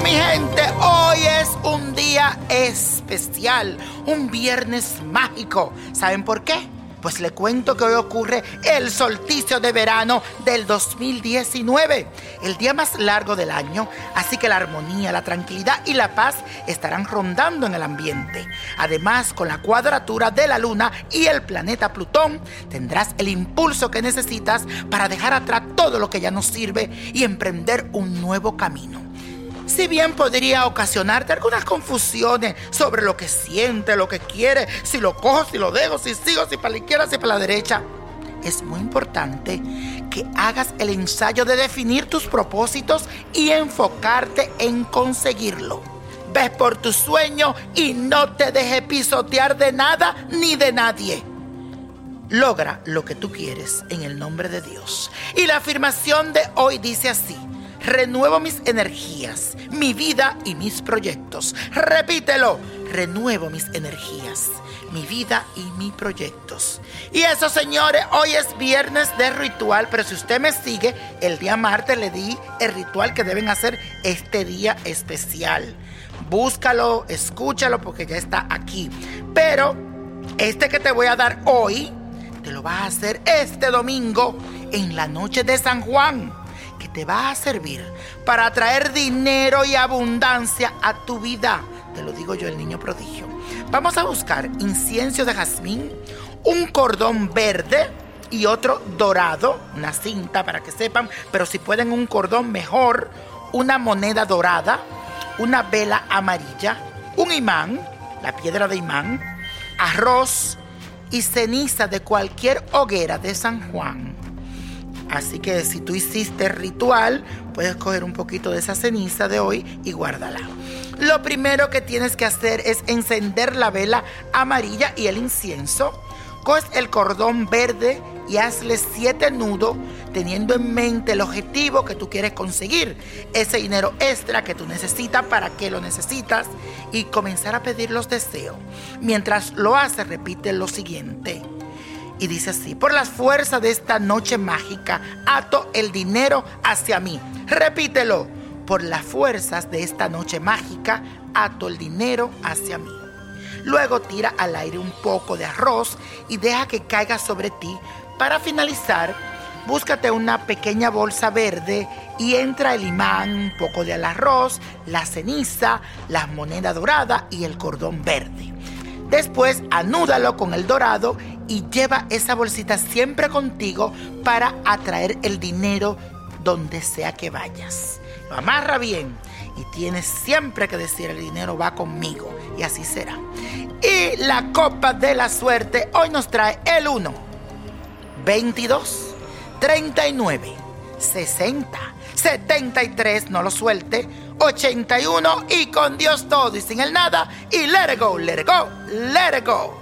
Mi gente, hoy es un día especial, un viernes mágico. ¿Saben por qué? Pues le cuento que hoy ocurre el solsticio de verano del 2019, el día más largo del año, así que la armonía, la tranquilidad y la paz estarán rondando en el ambiente. Además, con la cuadratura de la luna y el planeta Plutón, tendrás el impulso que necesitas para dejar atrás todo lo que ya no sirve y emprender un nuevo camino. Si bien podría ocasionarte algunas confusiones sobre lo que siente, lo que quiere, si lo cojo, si lo dejo, si sigo, si para la izquierda, si para la derecha, es muy importante que hagas el ensayo de definir tus propósitos y enfocarte en conseguirlo. Ves por tu sueño y no te dejes pisotear de nada ni de nadie. Logra lo que tú quieres en el nombre de Dios. Y la afirmación de hoy dice así. Renuevo mis energías, mi vida y mis proyectos. Repítelo. Renuevo mis energías, mi vida y mis proyectos. Y eso, señores, hoy es viernes de ritual, pero si usted me sigue, el día martes le di el ritual que deben hacer este día especial. Búscalo, escúchalo porque ya está aquí. Pero este que te voy a dar hoy, te lo vas a hacer este domingo en la noche de San Juan te va a servir para traer dinero y abundancia a tu vida. Te lo digo yo, el niño prodigio. Vamos a buscar incienso de jazmín, un cordón verde y otro dorado, una cinta para que sepan, pero si pueden un cordón mejor, una moneda dorada, una vela amarilla, un imán, la piedra de imán, arroz y ceniza de cualquier hoguera de San Juan. Así que si tú hiciste ritual, puedes coger un poquito de esa ceniza de hoy y guárdala. Lo primero que tienes que hacer es encender la vela amarilla y el incienso. Coges el cordón verde y hazle siete nudos teniendo en mente el objetivo que tú quieres conseguir, ese dinero extra que tú necesitas, para qué lo necesitas y comenzar a pedir los deseos. Mientras lo haces, repite lo siguiente. Y dice así, por las fuerzas de esta noche mágica, ato el dinero hacia mí. Repítelo, por las fuerzas de esta noche mágica, ato el dinero hacia mí. Luego tira al aire un poco de arroz y deja que caiga sobre ti. Para finalizar, búscate una pequeña bolsa verde y entra el imán, un poco del arroz, la ceniza, las monedas doradas y el cordón verde. Después anúdalo con el dorado y lleva esa bolsita siempre contigo para atraer el dinero donde sea que vayas. Lo amarra bien y tienes siempre que decir el dinero va conmigo y así será. Y la copa de la suerte hoy nos trae el 1, 22, 39, 60, 73, no lo suelte, 81 y con Dios todo y sin el nada y let it go, let it go, let it go.